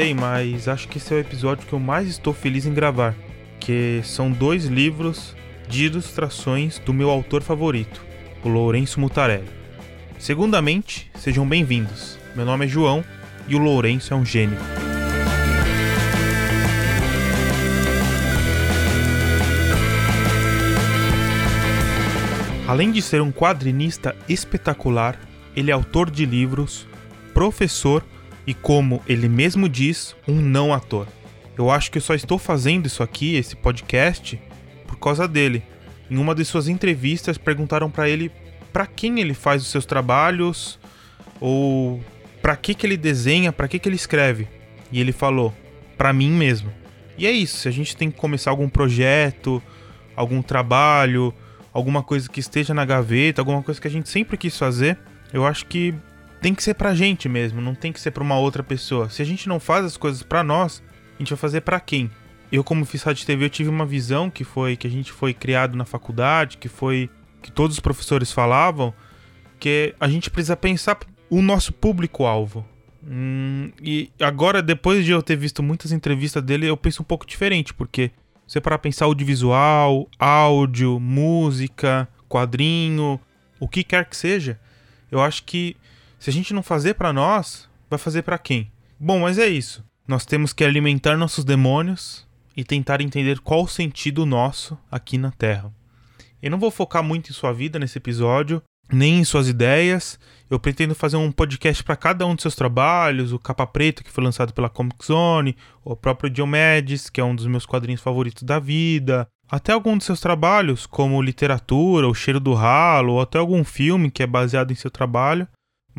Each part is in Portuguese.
sei, mas acho que esse é o episódio que eu mais estou feliz em gravar, que são dois livros de ilustrações do meu autor favorito, o Lourenço Mutarelli. Segundamente, sejam bem-vindos. Meu nome é João e o Lourenço é um gênio. Além de ser um quadrinista espetacular, ele é autor de livros, professor como ele mesmo diz, um não ator. Eu acho que eu só estou fazendo isso aqui, esse podcast, por causa dele. Em uma de suas entrevistas, perguntaram para ele para quem ele faz os seus trabalhos ou para que que ele desenha, para que que ele escreve. E ele falou: para mim mesmo. E é isso, se a gente tem que começar algum projeto, algum trabalho, alguma coisa que esteja na gaveta, alguma coisa que a gente sempre quis fazer, eu acho que tem que ser pra gente mesmo, não tem que ser pra uma outra pessoa. Se a gente não faz as coisas pra nós, a gente vai fazer pra quem? Eu, como fiz rádio TV, eu tive uma visão que foi que a gente foi criado na faculdade, que foi que todos os professores falavam, que a gente precisa pensar o nosso público-alvo. Hum, e agora, depois de eu ter visto muitas entrevistas dele, eu penso um pouco diferente, porque você para pensar audiovisual, áudio, música, quadrinho, o que quer que seja, eu acho que se a gente não fazer para nós, vai fazer para quem? Bom, mas é isso. Nós temos que alimentar nossos demônios e tentar entender qual o sentido nosso aqui na Terra. Eu não vou focar muito em sua vida nesse episódio, nem em suas ideias. Eu pretendo fazer um podcast para cada um dos seus trabalhos, o Capa Preta, que foi lançado pela Comic Zone, o próprio Diomedes, que é um dos meus quadrinhos favoritos da vida, até algum dos seus trabalhos, como literatura, O Cheiro do Ralo, ou até algum filme que é baseado em seu trabalho.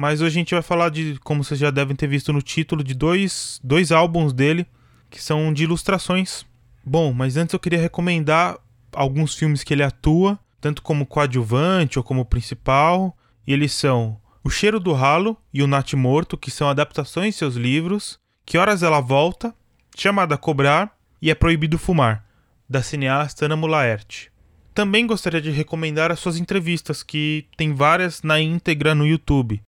Mas hoje a gente vai falar de, como vocês já devem ter visto no título, de dois, dois álbuns dele, que são de ilustrações. Bom, mas antes eu queria recomendar alguns filmes que ele atua tanto como coadjuvante ou como principal, e eles são O Cheiro do Ralo e O Nat Morto, que são adaptações de seus livros, Que Horas Ela Volta, Chamada a Cobrar e É Proibido Fumar, da cineasta Ana Mulaerte. Também gostaria de recomendar as suas entrevistas, que tem várias na íntegra no YouTube.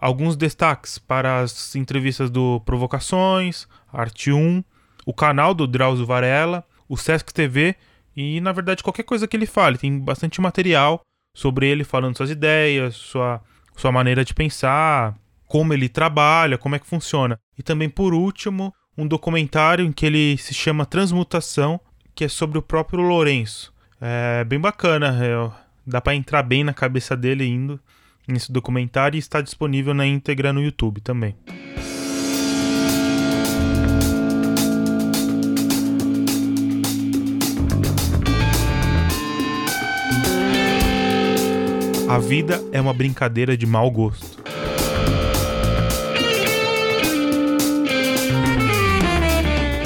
Alguns destaques para as entrevistas do Provocações, Arte 1, o canal do Drauzio Varela, o Sesc TV e na verdade, qualquer coisa que ele fale, tem bastante material sobre ele falando suas ideias, sua, sua maneira de pensar, como ele trabalha, como é que funciona. E também, por último, um documentário em que ele se chama Transmutação, que é sobre o próprio Lourenço. É bem bacana, é, dá para entrar bem na cabeça dele indo nesse documentário e está disponível na íntegra no YouTube também. A vida é uma brincadeira de mau gosto.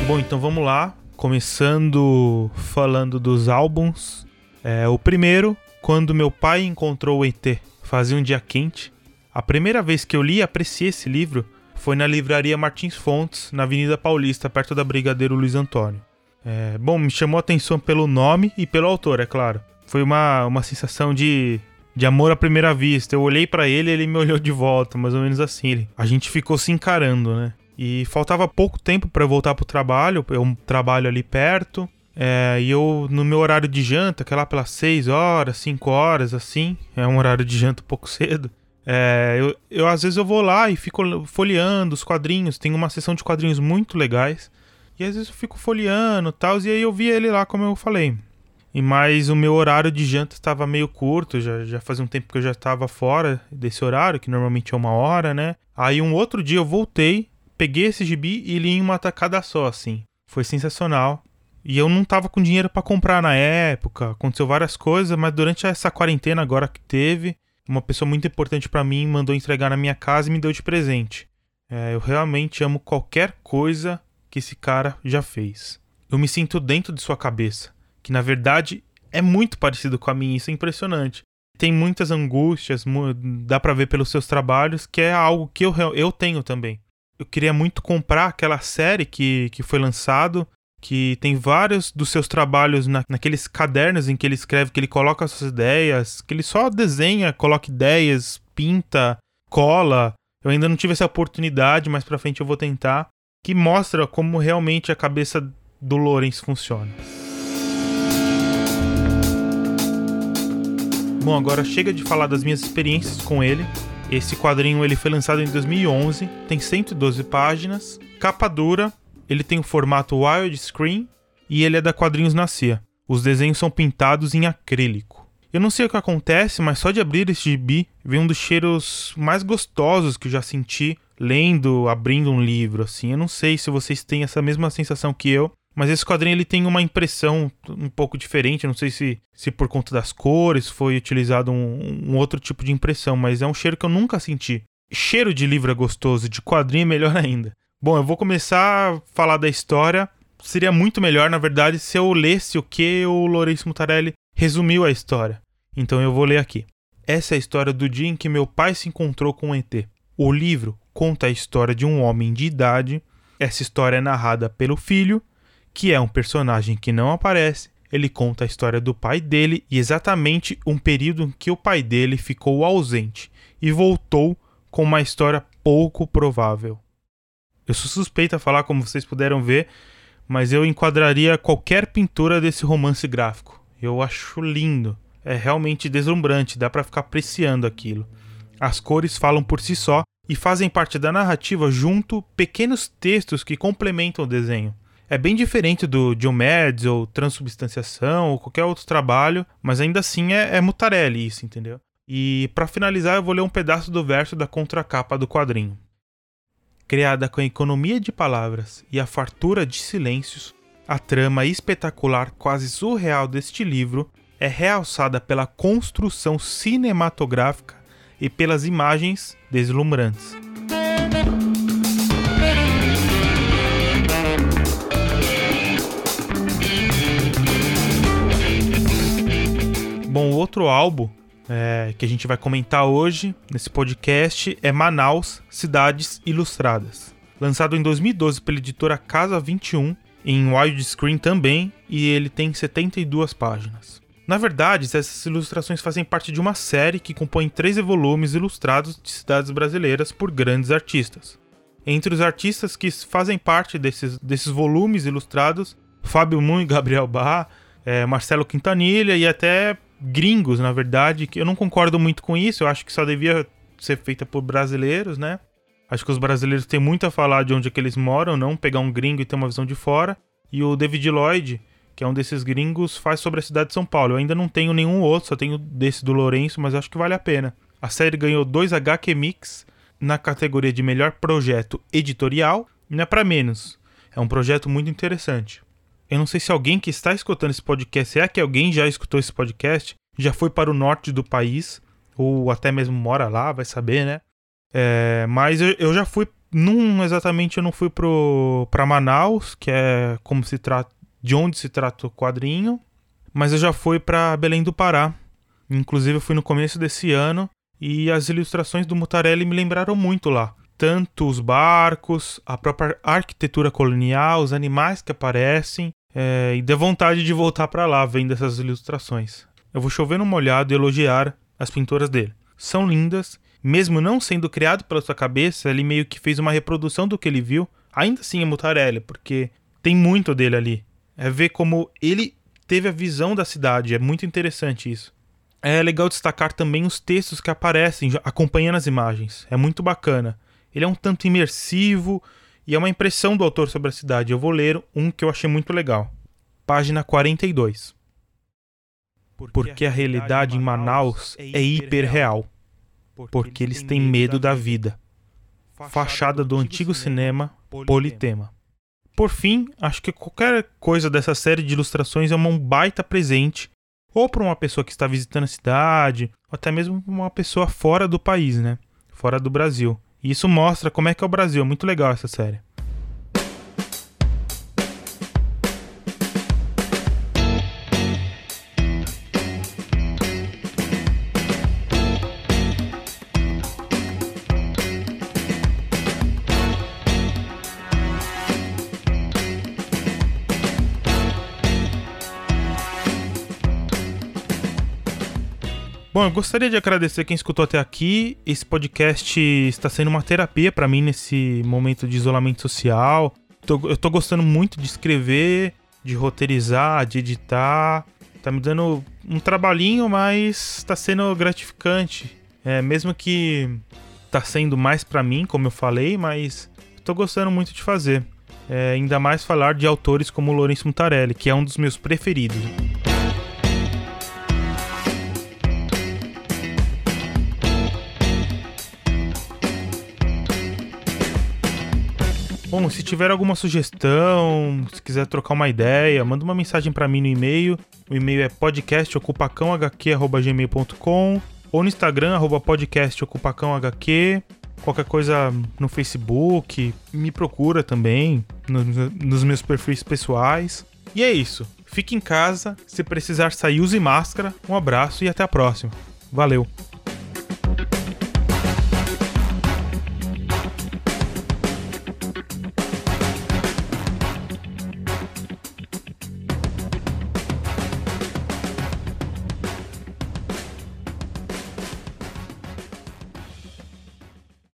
Bom, então vamos lá. Começando falando dos álbuns. É, o primeiro, quando meu pai encontrou o ET, fazia um dia quente. A primeira vez que eu li e apreciei esse livro foi na livraria Martins Fontes, na Avenida Paulista, perto da Brigadeiro Luiz Antônio. É, bom, me chamou a atenção pelo nome e pelo autor, é claro. Foi uma, uma sensação de de amor à primeira vista. Eu olhei para ele, ele me olhou de volta, mais ou menos assim. A gente ficou se encarando, né? E faltava pouco tempo para voltar pro trabalho, eu trabalho ali perto. É, e eu, no meu horário de janta, que é lá pelas 6 horas, 5 horas, assim, é um horário de janta um pouco cedo. É, eu, eu, às vezes eu vou lá e fico folheando os quadrinhos, tem uma sessão de quadrinhos muito legais. E às vezes eu fico folheando e tal, e aí eu vi ele lá, como eu falei. E mais o meu horário de janta estava meio curto, já, já fazia um tempo que eu já estava fora desse horário, que normalmente é uma hora, né? Aí um outro dia eu voltei, peguei esse gibi e li em uma tacada só, assim. Foi sensacional. E eu não tava com dinheiro para comprar na época, aconteceu várias coisas, mas durante essa quarentena agora que teve, uma pessoa muito importante para mim mandou entregar na minha casa e me deu de presente. É, eu realmente amo qualquer coisa que esse cara já fez. Eu me sinto dentro de sua cabeça que na verdade é muito parecido com a minha, isso é impressionante. Tem muitas angústias, dá para ver pelos seus trabalhos, que é algo que eu, eu tenho também. Eu queria muito comprar aquela série que, que foi lançado, que tem vários dos seus trabalhos na, naqueles cadernos em que ele escreve, que ele coloca as suas ideias, que ele só desenha, coloca ideias, pinta, cola. Eu ainda não tive essa oportunidade, mas pra frente eu vou tentar. que mostra como realmente a cabeça do Lawrence funciona. Bom, agora chega de falar das minhas experiências com ele. Esse quadrinho ele foi lançado em 2011, tem 112 páginas, capa dura, ele tem o formato widescreen e ele é da Quadrinhos na Cia. Os desenhos são pintados em acrílico. Eu não sei o que acontece, mas só de abrir esse gibi vem um dos cheiros mais gostosos que eu já senti lendo, abrindo um livro, assim. Eu não sei se vocês têm essa mesma sensação que eu, mas esse quadrinho ele tem uma impressão um pouco diferente. Não sei se, se por conta das cores foi utilizado um, um outro tipo de impressão, mas é um cheiro que eu nunca senti. Cheiro de livro é gostoso, de quadrinho é melhor ainda. Bom, eu vou começar a falar da história. Seria muito melhor, na verdade, se eu lesse o que o Lourenço Mutarelli resumiu a história. Então eu vou ler aqui. Essa é a história do dia em que meu pai se encontrou com o ET. O livro conta a história de um homem de idade. Essa história é narrada pelo filho que é um personagem que não aparece. Ele conta a história do pai dele e exatamente um período em que o pai dele ficou ausente e voltou com uma história pouco provável. Eu sou suspeito a falar, como vocês puderam ver, mas eu enquadraria qualquer pintura desse romance gráfico. Eu acho lindo. É realmente deslumbrante, dá para ficar apreciando aquilo. As cores falam por si só e fazem parte da narrativa junto pequenos textos que complementam o desenho. É bem diferente do Diomedes ou transubstanciação ou qualquer outro trabalho, mas ainda assim é, é mutarelli isso, entendeu? E para finalizar, eu vou ler um pedaço do verso da contracapa do quadrinho. Criada com a economia de palavras e a fartura de silêncios, a trama espetacular, quase surreal deste livro é realçada pela construção cinematográfica e pelas imagens deslumbrantes. Bom, o outro álbum é, que a gente vai comentar hoje nesse podcast é Manaus Cidades Ilustradas. Lançado em 2012 pela editora Casa 21, em widescreen também, e ele tem 72 páginas. Na verdade, essas ilustrações fazem parte de uma série que compõe 13 volumes ilustrados de cidades brasileiras por grandes artistas. Entre os artistas que fazem parte desses, desses volumes ilustrados, Fábio Moon e Gabriel Barra, é, Marcelo Quintanilha e até gringos, na verdade, que eu não concordo muito com isso. Eu acho que só devia ser feita por brasileiros, né? Acho que os brasileiros têm muito a falar de onde é que eles moram, não pegar um gringo e ter uma visão de fora. E o David Lloyd, que é um desses gringos, faz sobre a cidade de São Paulo. Eu ainda não tenho nenhum outro, só tenho desse do Lourenço, mas acho que vale a pena. A série ganhou dois HQ Mix na categoria de melhor projeto editorial, não é para menos. É um projeto muito interessante. Eu não sei se alguém que está escutando esse podcast, é que alguém já escutou esse podcast, já foi para o norte do país, ou até mesmo mora lá, vai saber, né? É, mas eu, eu, já fui, não exatamente eu não fui para Manaus, que é como se trata, de onde se trata o quadrinho, mas eu já fui para Belém do Pará. Inclusive eu fui no começo desse ano e as ilustrações do Mutarelli me lembraram muito lá tanto os barcos, a própria arquitetura colonial, os animais que aparecem, é, e dê vontade de voltar para lá vendo essas ilustrações. Eu vou chover no molhado e elogiar as pinturas dele. São lindas, mesmo não sendo criado pela sua cabeça, ele meio que fez uma reprodução do que ele viu. Ainda assim é Mutarelli, porque tem muito dele ali. É ver como ele teve a visão da cidade, é muito interessante isso. É legal destacar também os textos que aparecem acompanhando as imagens, é muito bacana. Ele é um tanto imersivo, e é uma impressão do autor sobre a cidade. Eu vou ler um que eu achei muito legal. Página 42. Porque a realidade em Manaus é hiperreal. Porque eles têm medo da vida. Fachada do antigo cinema Politema. Por fim, acho que qualquer coisa dessa série de ilustrações é um baita presente, ou para uma pessoa que está visitando a cidade, ou até mesmo para uma pessoa fora do país, né? Fora do Brasil. E isso mostra como é que é o Brasil. É muito legal essa série. Bom, eu gostaria de agradecer quem escutou até aqui. Esse podcast está sendo uma terapia para mim nesse momento de isolamento social. Eu tô gostando muito de escrever, de roteirizar, de editar. Tá me dando um trabalhinho, mas tá sendo gratificante. É, mesmo que tá sendo mais para mim, como eu falei, mas tô gostando muito de fazer. É, ainda mais falar de autores como Lourenço Mutarelli, que é um dos meus preferidos. Bom, se tiver alguma sugestão, se quiser trocar uma ideia, manda uma mensagem para mim no e-mail. O e-mail é podcastocupacãohq@gmail.com ou no Instagram @podcastocupacãohq. Qualquer coisa no Facebook, me procura também no, nos meus perfis pessoais. E é isso. Fique em casa. Se precisar sair, use máscara. Um abraço e até a próxima. Valeu!